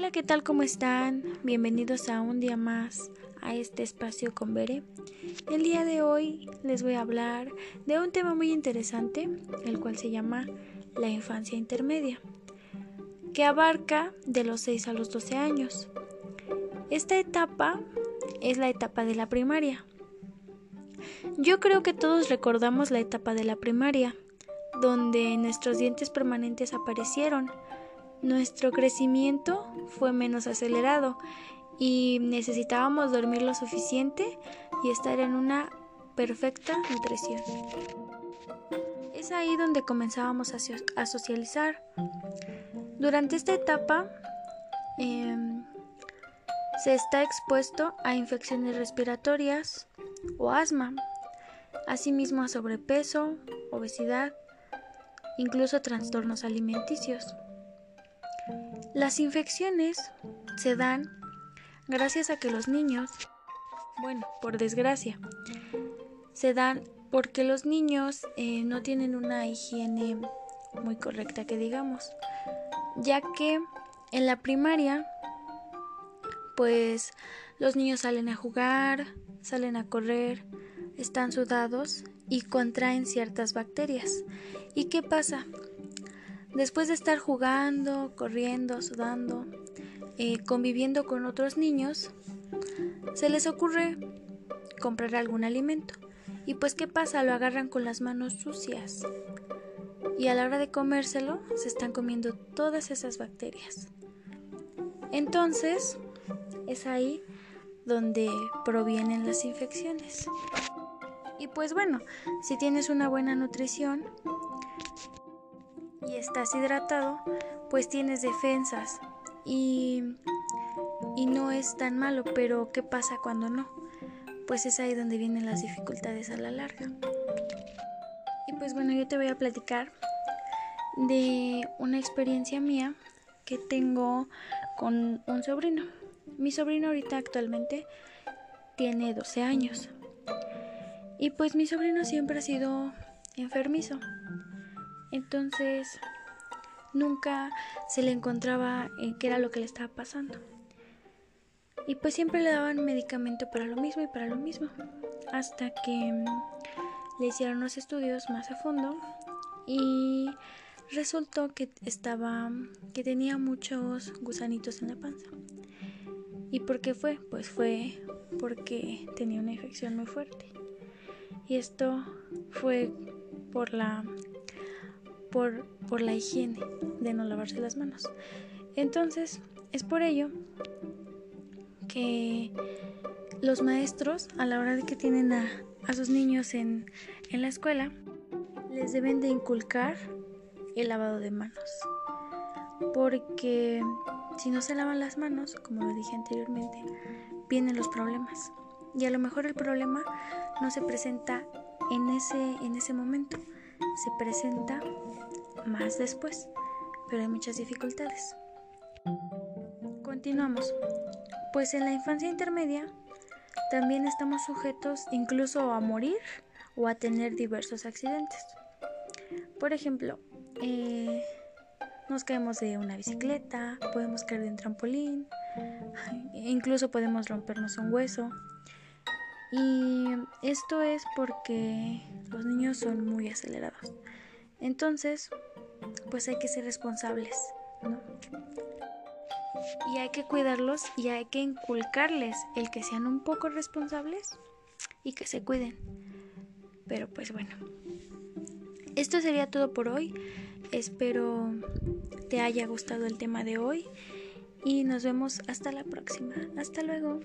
Hola, ¿qué tal? ¿Cómo están? Bienvenidos a un día más a este espacio con Bere. El día de hoy les voy a hablar de un tema muy interesante, el cual se llama la infancia intermedia, que abarca de los 6 a los 12 años. Esta etapa es la etapa de la primaria. Yo creo que todos recordamos la etapa de la primaria, donde nuestros dientes permanentes aparecieron nuestro crecimiento fue menos acelerado y necesitábamos dormir lo suficiente y estar en una perfecta nutrición. Es ahí donde comenzábamos a, socializar. Durante esta etapa em, se está expuesto a infecciones respiratorias o asma, asimismo a sobrepeso, obesidad, incluso trastornos alimenticios. Las infecciones se dan gracias a que los niños, bueno, por desgracia, se dan porque los niños eh, no tienen una higiene muy correcta que digamos, ya que en la primaria, pues los niños salen a jugar, salen a correr, están sudados y contraen ciertas bacterias. ¿Y qué pasa? Después de estar jugando, corriendo, sudando, eh, conviviendo con otros niños, se les ocurre comprar algún alimento. Y pues ¿qué pasa? Lo agarran con las manos sucias. Y a la hora de comérselo, se están comiendo todas esas bacterias. Entonces, es ahí donde provienen las infecciones. Y pues bueno, si tienes una buena nutrición, y estás hidratado, pues tienes defensas y, y no es tan malo, pero ¿qué pasa cuando no? Pues es ahí donde vienen las dificultades a la larga. Y pues bueno, yo te voy a platicar de una experiencia mía que tengo con un sobrino. Mi sobrino ahorita actualmente tiene 12 años. Y pues mi sobrino siempre ha sido enfermizo. Entonces, nunca se le encontraba en qué era lo que le estaba pasando. Y pues siempre le daban medicamento para lo mismo y para lo mismo. Hasta que mm, le hicieron los estudios más a fondo y resultó que estaba que tenía muchos gusanitos en la panza. ¿Y por qué fue? Pues fue porque tenía una infección muy fuerte. Y esto fue por la por, por la higiene de no lavarse las manos. Entonces, es por ello que los maestros, a la hora de que tienen a, a sus niños en, en la escuela, les deben de inculcar el lavado de manos. Porque si no se lavan las manos, como lo dije anteriormente, vienen los problemas. Y a lo mejor el problema no se presenta en ese, en ese momento, se presenta más después, pero hay muchas dificultades. Continuamos. Pues en la infancia intermedia también estamos sujetos incluso a morir o a tener diversos accidentes. Por ejemplo, eh, nos caemos de una bicicleta, podemos caer de un trampolín, incluso podemos rompernos un hueso. Y esto es porque los niños son muy acelerados. Entonces, pues hay que ser responsables, ¿no? Y hay que cuidarlos y hay que inculcarles el que sean un poco responsables y que se cuiden. Pero pues bueno, esto sería todo por hoy. Espero te haya gustado el tema de hoy y nos vemos hasta la próxima. Hasta luego.